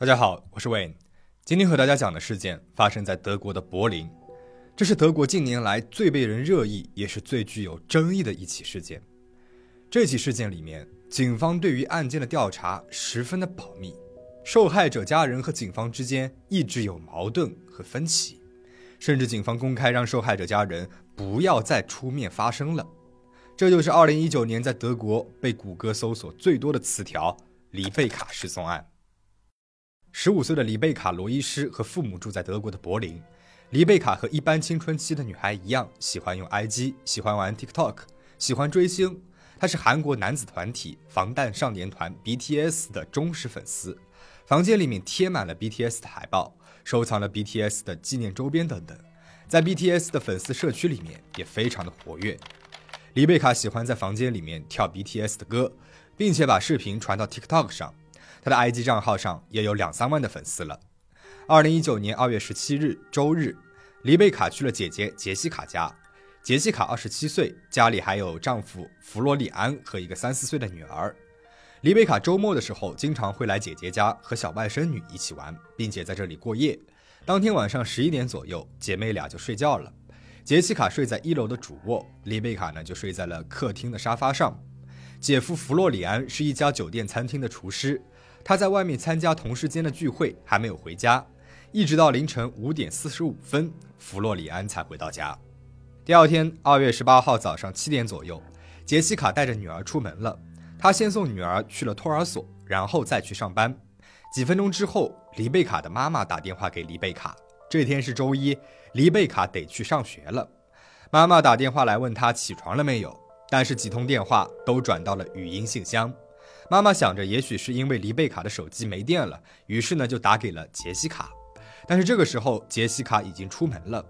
大家好，我是 Wayne。今天和大家讲的事件发生在德国的柏林，这是德国近年来最被人热议，也是最具有争议的一起事件。这起事件里面，警方对于案件的调查十分的保密，受害者家人和警方之间一直有矛盾和分歧，甚至警方公开让受害者家人不要再出面发声了。这就是2019年在德国被谷歌搜索最多的词条“黎贝卡失踪案”。十五岁的黎贝卡·罗伊施和父母住在德国的柏林。黎贝卡和一般青春期的女孩一样，喜欢用 IG，喜欢玩 TikTok，喜欢追星。她是韩国男子团体防弹少年团 BTS 的忠实粉丝，房间里面贴满了 BTS 的海报，收藏了 BTS 的纪念周边等等。在 BTS 的粉丝社区里面也非常的活跃。黎贝卡喜欢在房间里面跳 BTS 的歌，并且把视频传到 TikTok 上，他的 IG 账号上也有两三万的粉丝了。二零一九年二月十七日周日，黎贝卡去了姐姐杰西卡家。杰西卡二十七岁，家里还有丈夫弗洛里安和一个三四岁的女儿。黎贝卡周末的时候经常会来姐姐家和小外甥女一起玩，并且在这里过夜。当天晚上十一点左右，姐妹俩就睡觉了。杰西卡睡在一楼的主卧，丽贝卡呢就睡在了客厅的沙发上。姐夫弗洛里安是一家酒店餐厅的厨师，他在外面参加同事间的聚会，还没有回家，一直到凌晨五点四十五分，弗洛里安才回到家。第二天，二月十八号早上七点左右，杰西卡带着女儿出门了。她先送女儿去了托儿所，然后再去上班。几分钟之后，黎贝卡的妈妈打电话给黎贝卡。这天是周一，黎贝卡得去上学了。妈妈打电话来问她起床了没有，但是几通电话都转到了语音信箱。妈妈想着也许是因为黎贝卡的手机没电了，于是呢就打给了杰西卡。但是这个时候杰西卡已经出门了。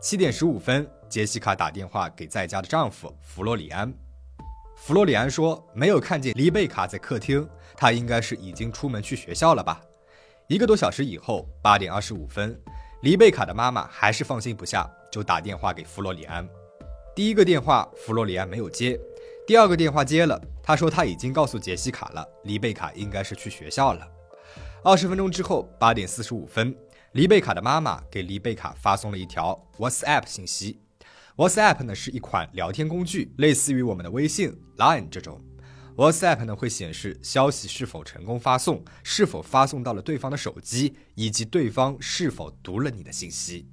七点十五分，杰西卡打电话给在家的丈夫弗洛里安。弗洛里安说没有看见黎贝卡在客厅，她应该是已经出门去学校了吧。一个多小时以后，八点二十五分。黎贝卡的妈妈还是放心不下，就打电话给弗洛里安。第一个电话弗洛里安没有接，第二个电话接了，他说他已经告诉杰西卡了，黎贝卡应该是去学校了。二十分钟之后，八点四十五分，黎贝卡的妈妈给黎贝卡发送了一条 WhatsApp 信息。WhatsApp 呢是一款聊天工具，类似于我们的微信、Line 这种。WhatsApp 呢会显示消息是否成功发送，是否发送到了对方的手机，以及对方是否读了你的信息。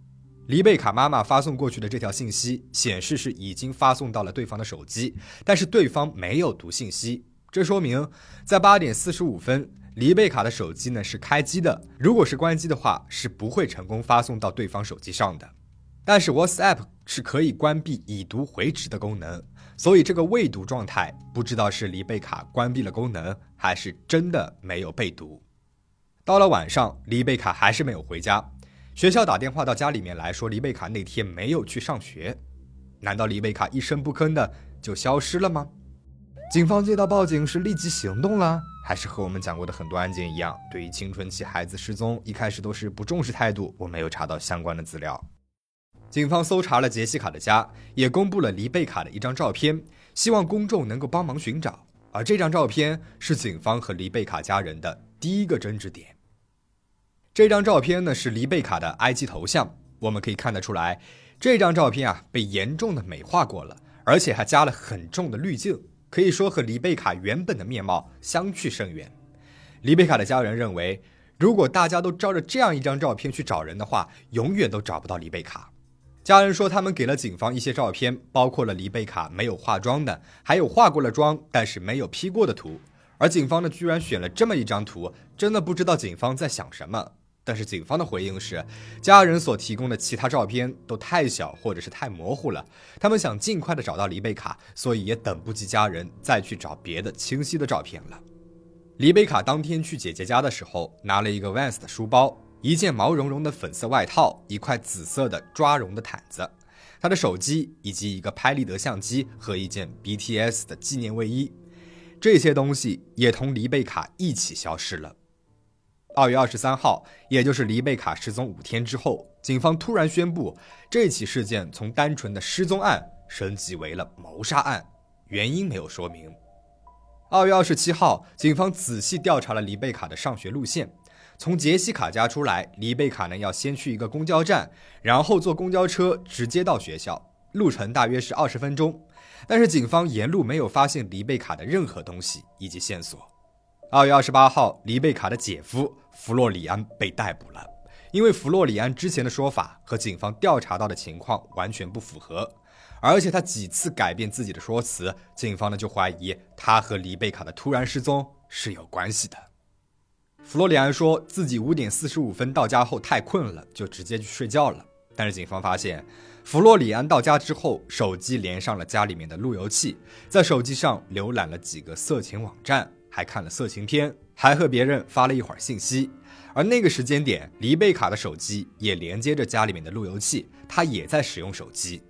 黎贝卡妈妈发送过去的这条信息显示是已经发送到了对方的手机，但是对方没有读信息，这说明在八点四十五分，黎贝卡的手机呢是开机的。如果是关机的话，是不会成功发送到对方手机上的。但是 WhatsApp 是可以关闭已读回执的功能。所以这个未读状态，不知道是黎贝卡关闭了功能，还是真的没有被读。到了晚上，黎贝卡还是没有回家。学校打电话到家里面来说，黎贝卡那天没有去上学。难道黎贝卡一声不吭的就消失了吗？警方接到报警是立即行动了，还是和我们讲过的很多案件一样，对于青春期孩子失踪，一开始都是不重视态度？我没有查到相关的资料。警方搜查了杰西卡的家，也公布了黎贝卡的一张照片，希望公众能够帮忙寻找。而这张照片是警方和黎贝卡家人的第一个争执点。这张照片呢是黎贝卡的 IG 头像，我们可以看得出来，这张照片啊被严重的美化过了，而且还加了很重的滤镜，可以说和黎贝卡原本的面貌相去甚远。黎贝卡的家人认为，如果大家都照着这样一张照片去找人的话，永远都找不到黎贝卡。家人说，他们给了警方一些照片，包括了黎贝卡没有化妆的，还有化过了妆但是没有 P 过的图。而警方呢，居然选了这么一张图，真的不知道警方在想什么。但是警方的回应是，家人所提供的其他照片都太小或者是太模糊了，他们想尽快的找到黎贝卡，所以也等不及家人再去找别的清晰的照片了。黎贝卡当天去姐姐家的时候，拿了一个 Vans 的书包。一件毛茸茸的粉色外套，一块紫色的抓绒的毯子，他的手机以及一个拍立得相机和一件 BTS 的纪念卫衣，这些东西也同黎贝卡一起消失了。二月二十三号，也就是黎贝卡失踪五天之后，警方突然宣布，这起事件从单纯的失踪案升级为了谋杀案，原因没有说明。二月二十七号，警方仔细调查了黎贝卡的上学路线。从杰西卡家出来，黎贝卡呢要先去一个公交站，然后坐公交车直接到学校，路程大约是二十分钟。但是警方沿路没有发现黎贝卡的任何东西以及线索。二月二十八号，黎贝卡的姐夫弗洛里安被逮捕了，因为弗洛里安之前的说法和警方调查到的情况完全不符合，而且他几次改变自己的说辞，警方呢就怀疑他和黎贝卡的突然失踪是有关系的。弗洛里安说自己五点四十五分到家后太困了，就直接去睡觉了。但是警方发现，弗洛里安到家之后，手机连上了家里面的路由器，在手机上浏览了几个色情网站，还看了色情片，还和别人发了一会儿信息。而那个时间点，黎贝卡的手机也连接着家里面的路由器，他也在使用手机。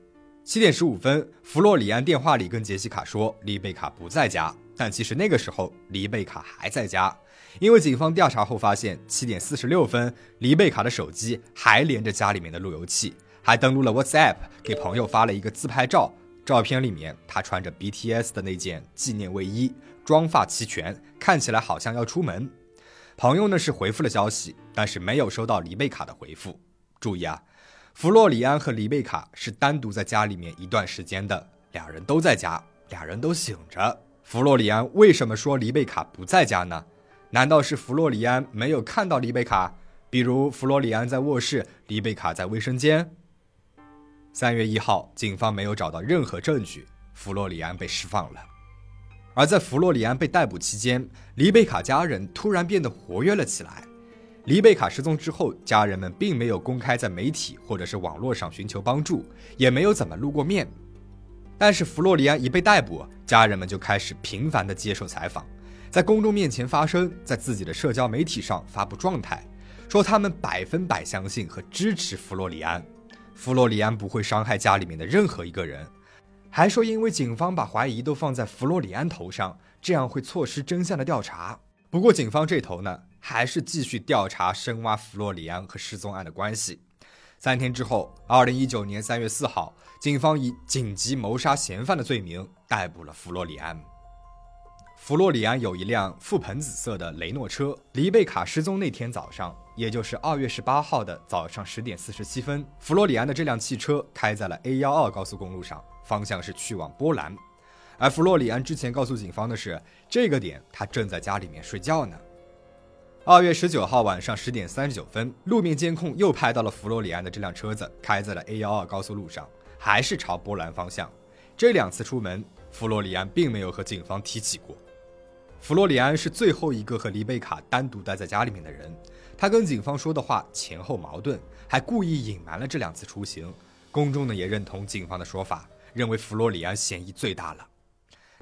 七点十五分，弗洛里安电话里跟杰西卡说黎贝卡不在家，但其实那个时候黎贝卡还在家。因为警方调查后发现，七点四十六分，黎贝卡的手机还连着家里面的路由器，还登录了 WhatsApp，给朋友发了一个自拍照。照片里面，他穿着 BTS 的那件纪念卫衣，妆发齐全，看起来好像要出门。朋友呢是回复了消息，但是没有收到黎贝卡的回复。注意啊，弗洛里安和黎贝卡是单独在家里面一段时间的，俩人都在家，俩人都醒着。弗洛里安为什么说黎贝卡不在家呢？难道是弗洛里安没有看到黎贝卡？比如弗洛里安在卧室，黎贝卡在卫生间。三月一号，警方没有找到任何证据，弗洛里安被释放了。而在弗洛里安被逮捕期间，黎贝卡家人突然变得活跃了起来。黎贝卡失踪之后，家人们并没有公开在媒体或者是网络上寻求帮助，也没有怎么露过面。但是弗洛里安一被逮捕，家人们就开始频繁的接受采访。在公众面前发声，在自己的社交媒体上发布状态，说他们百分百相信和支持弗洛里安，弗洛里安不会伤害家里面的任何一个人，还说因为警方把怀疑都放在弗洛里安头上，这样会错失真相的调查。不过警方这头呢，还是继续调查深挖弗洛里安和失踪案的关系。三天之后，二零一九年三月四号，警方以紧急谋杀嫌犯的罪名逮捕了弗洛里安。弗洛里安有一辆覆盆紫色的雷诺车。黎贝卡失踪那天早上，也就是二月十八号的早上十点四十七分，弗洛里安的这辆汽车开在了 A 幺二高速公路上，方向是去往波兰。而弗洛里安之前告诉警方的是，这个点他正在家里面睡觉呢。二月十九号晚上十点三十九分，路面监控又拍到了弗洛里安的这辆车子开在了 A 幺二高速路上，还是朝波兰方向。这两次出门，弗洛里安并没有和警方提起过。弗洛里安是最后一个和黎贝卡单独待在家里面的人，他跟警方说的话前后矛盾，还故意隐瞒了这两次出行。公众呢也认同警方的说法，认为弗洛里安嫌疑最大了。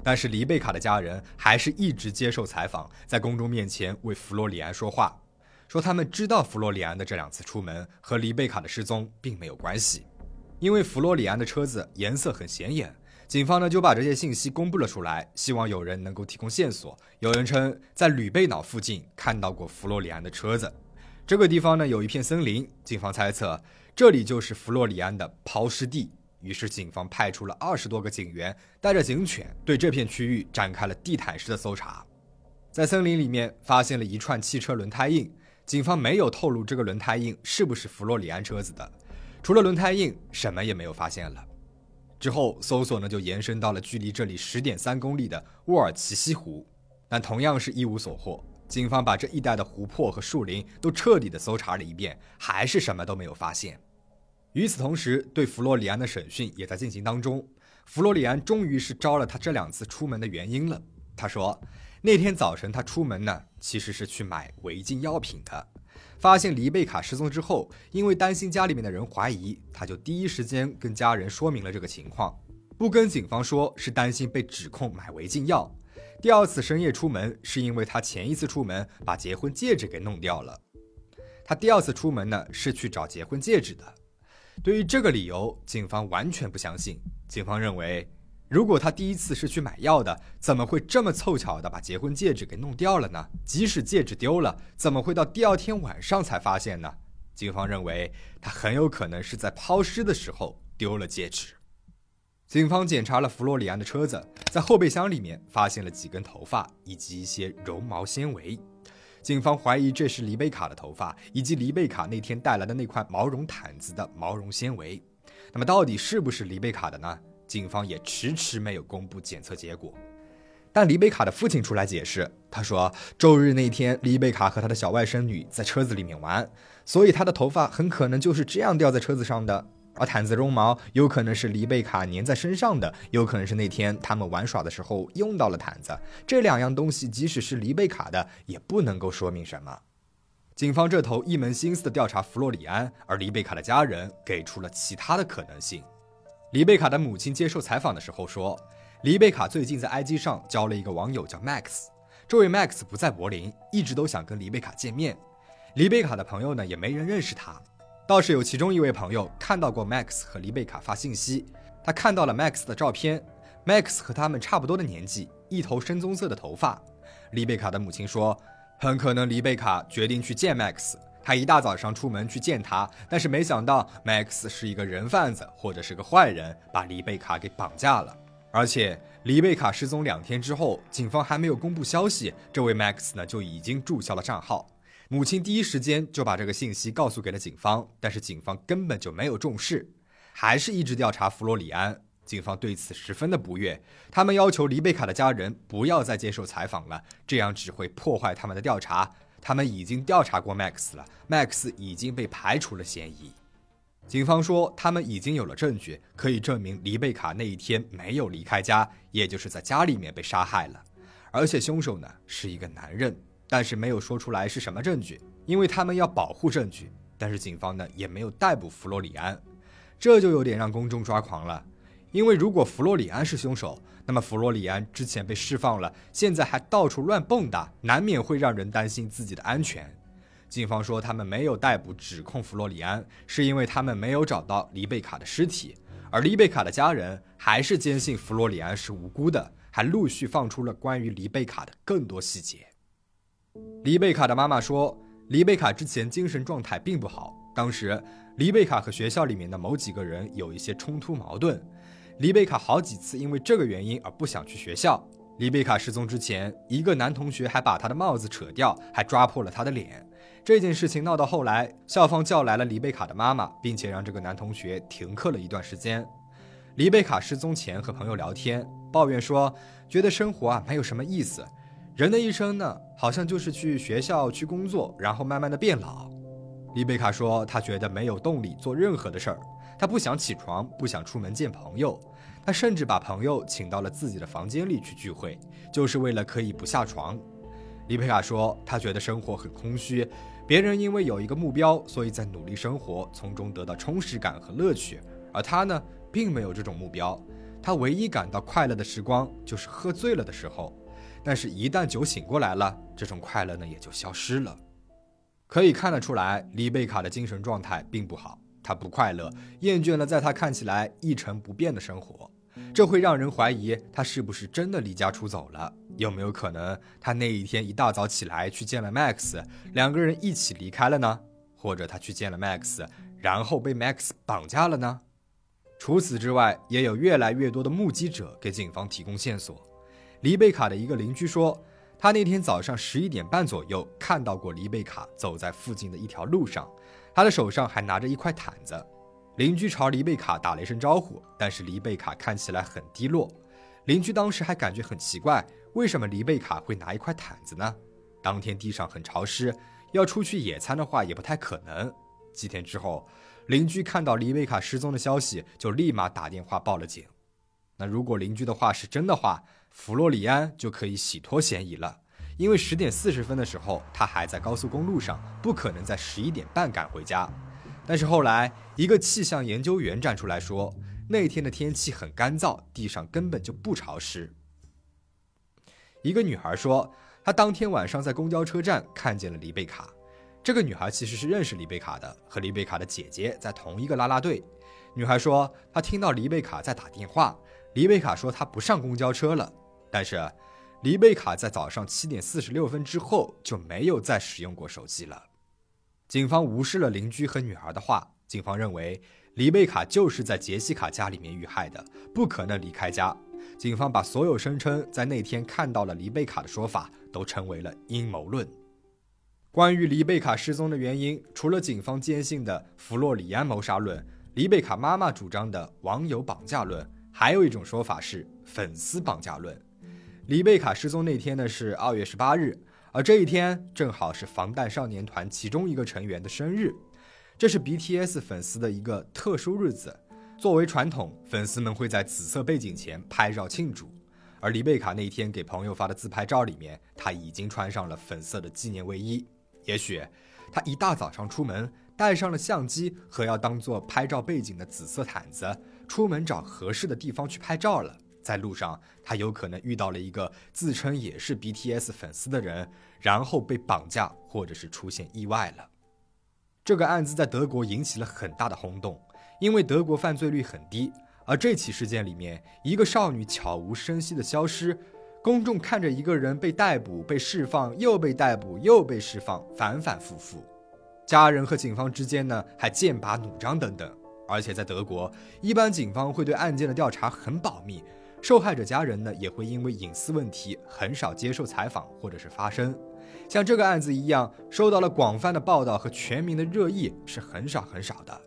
但是黎贝卡的家人还是一直接受采访，在公众面前为弗洛里安说话，说他们知道弗洛里安的这两次出门和黎贝卡的失踪并没有关系，因为弗洛里安的车子颜色很显眼。警方呢就把这些信息公布了出来，希望有人能够提供线索。有人称在吕贝瑙附近看到过弗洛里安的车子，这个地方呢有一片森林，警方猜测这里就是弗洛里安的抛尸地。于是警方派出了二十多个警员，带着警犬对这片区域展开了地毯式的搜查。在森林里面发现了一串汽车轮胎印，警方没有透露这个轮胎印是不是弗洛里安车子的，除了轮胎印，什么也没有发现了。之后，搜索呢就延伸到了距离这里十点三公里的沃尔奇西湖，但同样是一无所获。警方把这一带的湖泊和树林都彻底的搜查了一遍，还是什么都没有发现。与此同时，对弗洛里安的审讯也在进行当中。弗洛里安终于是招了他这两次出门的原因了。他说，那天早晨他出门呢，其实是去买违禁药品的。发现黎贝卡失踪之后，因为担心家里面的人怀疑，他就第一时间跟家人说明了这个情况，不跟警方说是担心被指控买违禁药。第二次深夜出门是因为他前一次出门把结婚戒指给弄掉了。他第二次出门呢是去找结婚戒指的。对于这个理由，警方完全不相信。警方认为。如果他第一次是去买药的，怎么会这么凑巧的把结婚戒指给弄掉了呢？即使戒指丢了，怎么会到第二天晚上才发现呢？警方认为他很有可能是在抛尸的时候丢了戒指。警方检查了弗洛里安的车子，在后备箱里面发现了几根头发以及一些绒毛纤维。警方怀疑这是黎贝卡的头发，以及黎贝卡那天带来的那块毛绒毯子的毛绒纤维。那么，到底是不是黎贝卡的呢？警方也迟迟没有公布检测结果。但黎贝卡的父亲出来解释，他说，周日那天，黎贝卡和他的小外甥女在车子里面玩，所以他的头发很可能就是这样掉在车子上的。而毯子绒毛有可能是黎贝卡粘在身上的，有可能是那天他们玩耍的时候用到了毯子。这两样东西，即使是黎贝卡的，也不能够说明什么。警方这头一门心思的调查弗洛里安，而黎贝卡的家人给出了其他的可能性。黎贝卡的母亲接受采访的时候说，黎贝卡最近在 IG 上交了一个网友叫 Max，这位 Max 不在柏林，一直都想跟黎贝卡见面。黎贝卡的朋友呢，也没人认识他。倒是有其中一位朋友看到过 Max 和黎贝卡发信息，他看到了 Max 的照片，Max 和他们差不多的年纪，一头深棕色的头发。黎贝卡的母亲说，很可能黎贝卡决定去见 Max，他一大早上出门去见他，但是没想到 Max 是一个人贩子或者是个坏人，把黎贝卡给绑架了。而且黎贝卡失踪两天之后，警方还没有公布消息，这位 Max 呢就已经注销了账号。母亲第一时间就把这个信息告诉给了警方，但是警方根本就没有重视，还是一直调查弗罗里安。警方对此十分的不悦，他们要求黎贝卡的家人不要再接受采访了，这样只会破坏他们的调查。他们已经调查过 Max 了，Max 已经被排除了嫌疑。警方说，他们已经有了证据，可以证明黎贝卡那一天没有离开家，也就是在家里面被杀害了，而且凶手呢是一个男人。但是没有说出来是什么证据，因为他们要保护证据。但是警方呢也没有逮捕弗洛里安，这就有点让公众抓狂了。因为如果弗洛里安是凶手，那么弗洛里安之前被释放了，现在还到处乱蹦跶，难免会让人担心自己的安全。警方说他们没有逮捕指控弗洛里安，是因为他们没有找到黎贝卡的尸体，而黎贝卡的家人还是坚信弗洛里安是无辜的，还陆续放出了关于黎贝卡的更多细节。黎贝卡的妈妈说，黎贝卡之前精神状态并不好。当时，黎贝卡和学校里面的某几个人有一些冲突矛盾。黎贝卡好几次因为这个原因而不想去学校。黎贝卡失踪之前，一个男同学还把他的帽子扯掉，还抓破了他的脸。这件事情闹到后来，校方叫来了黎贝卡的妈妈，并且让这个男同学停课了一段时间。黎贝卡失踪前和朋友聊天，抱怨说，觉得生活啊没有什么意思。人的一生呢，好像就是去学校、去工作，然后慢慢的变老。丽贝卡说，她觉得没有动力做任何的事儿，她不想起床，不想出门见朋友，她甚至把朋友请到了自己的房间里去聚会，就是为了可以不下床。丽贝卡说，她觉得生活很空虚，别人因为有一个目标，所以在努力生活，从中得到充实感和乐趣，而她呢，并没有这种目标，她唯一感到快乐的时光就是喝醉了的时候。但是，一旦酒醒过来了，这种快乐呢也就消失了。可以看得出来，李贝卡的精神状态并不好，他不快乐，厌倦了在他看起来一成不变的生活，这会让人怀疑他是不是真的离家出走了？有没有可能他那一天一大早起来去见了 Max，两个人一起离开了呢？或者他去见了 Max，然后被 Max 绑架了呢？除此之外，也有越来越多的目击者给警方提供线索。黎贝卡的一个邻居说，他那天早上十一点半左右看到过黎贝卡走在附近的一条路上，他的手上还拿着一块毯子。邻居朝黎贝卡打了一声招呼，但是黎贝卡看起来很低落。邻居当时还感觉很奇怪，为什么黎贝卡会拿一块毯子呢？当天地上很潮湿，要出去野餐的话也不太可能。几天之后，邻居看到黎贝卡失踪的消息，就立马打电话报了警。那如果邻居的话是真的话，弗洛里安就可以洗脱嫌疑了，因为十点四十分的时候他还在高速公路上，不可能在十一点半赶回家。但是后来一个气象研究员站出来说，那天的天气很干燥，地上根本就不潮湿。一个女孩说，她当天晚上在公交车站看见了黎贝卡。这个女孩其实是认识黎贝卡的，和黎贝卡的姐姐在同一个啦啦队。女孩说，她听到黎贝卡在打电话。黎贝卡说她不上公交车了，但是黎贝卡在早上七点四十六分之后就没有再使用过手机了。警方无视了邻居和女儿的话，警方认为黎贝卡就是在杰西卡家里面遇害的，不可能离开家。警方把所有声称在那天看到了黎贝卡的说法都称为了阴谋论。关于黎贝卡失踪的原因，除了警方坚信的弗洛里安谋杀论，黎贝卡妈妈主张的网友绑架论，还有一种说法是粉丝绑架论。黎贝卡失踪那天呢是二月十八日，而这一天正好是防弹少年团其中一个成员的生日，这是 BTS 粉丝的一个特殊日子。作为传统，粉丝们会在紫色背景前拍照庆祝。而黎贝卡那天给朋友发的自拍照里面，他已经穿上了粉色的纪念卫衣。也许他一大早上出门，带上了相机和要当做拍照背景的紫色毯子，出门找合适的地方去拍照了。在路上，他有可能遇到了一个自称也是 BTS 粉丝的人，然后被绑架，或者是出现意外了。这个案子在德国引起了很大的轰动，因为德国犯罪率很低，而这起事件里面，一个少女悄无声息的消失。公众看着一个人被逮捕、被释放、又被逮捕、又被释放，反反复复。家人和警方之间呢，还剑拔弩张等等。而且在德国，一般警方会对案件的调查很保密，受害者家人呢，也会因为隐私问题很少接受采访或者是发声。像这个案子一样，受到了广泛的报道和全民的热议是很少很少的。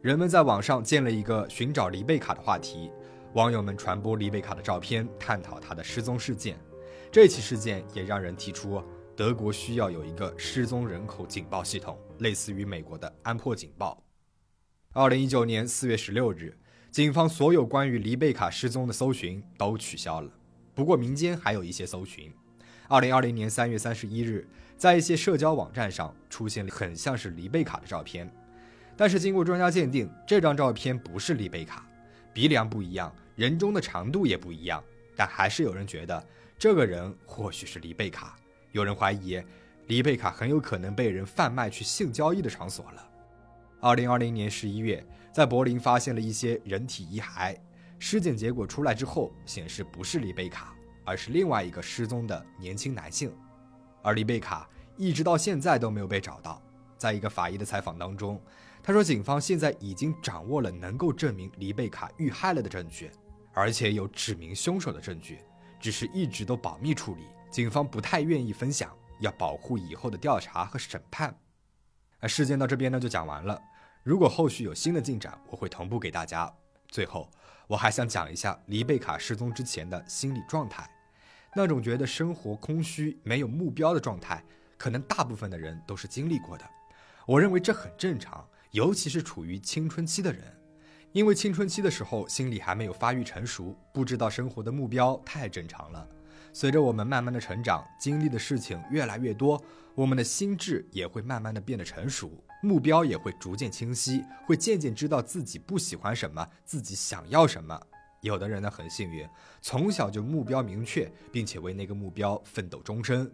人们在网上建了一个寻找黎贝卡的话题。网友们传播黎贝卡的照片，探讨她的失踪事件。这起事件也让人提出，德国需要有一个失踪人口警报系统，类似于美国的安珀警报。二零一九年四月十六日，警方所有关于黎贝卡失踪的搜寻都取消了。不过，民间还有一些搜寻。二零二零年三月三十一日，在一些社交网站上出现了很像是黎贝卡的照片，但是经过专家鉴定，这张照片不是黎贝卡，鼻梁不一样。人中的长度也不一样，但还是有人觉得这个人或许是黎贝卡。有人怀疑，黎贝卡很有可能被人贩卖去性交易的场所了。二零二零年十一月，在柏林发现了一些人体遗骸，尸检结果出来之后，显示不是黎贝卡，而是另外一个失踪的年轻男性。而黎贝卡一直到现在都没有被找到。在一个法医的采访当中，他说，警方现在已经掌握了能够证明黎贝卡遇害了的证据。而且有指明凶手的证据，只是一直都保密处理，警方不太愿意分享，要保护以后的调查和审判。事件到这边呢就讲完了，如果后续有新的进展，我会同步给大家。最后，我还想讲一下黎贝卡失踪之前的心理状态，那种觉得生活空虚、没有目标的状态，可能大部分的人都是经历过的。我认为这很正常，尤其是处于青春期的人。因为青春期的时候心理还没有发育成熟，不知道生活的目标太正常了。随着我们慢慢的成长，经历的事情越来越多，我们的心智也会慢慢的变得成熟，目标也会逐渐清晰，会渐渐知道自己不喜欢什么，自己想要什么。有的人呢很幸运，从小就目标明确，并且为那个目标奋斗终身；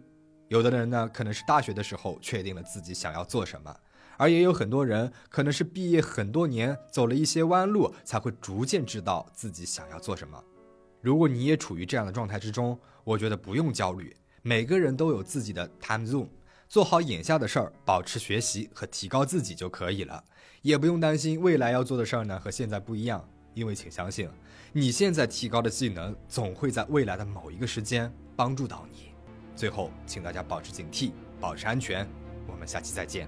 有的人呢可能是大学的时候确定了自己想要做什么。而也有很多人可能是毕业很多年，走了一些弯路，才会逐渐知道自己想要做什么。如果你也处于这样的状态之中，我觉得不用焦虑。每个人都有自己的 time zone，做好眼下的事儿保持学习和提高自己就可以了。也不用担心未来要做的事儿呢和现在不一样因为请相信你现在提高的技能总会在未来的某一个时间帮助到你。最后请大家保持警惕保持安全我们下期再见。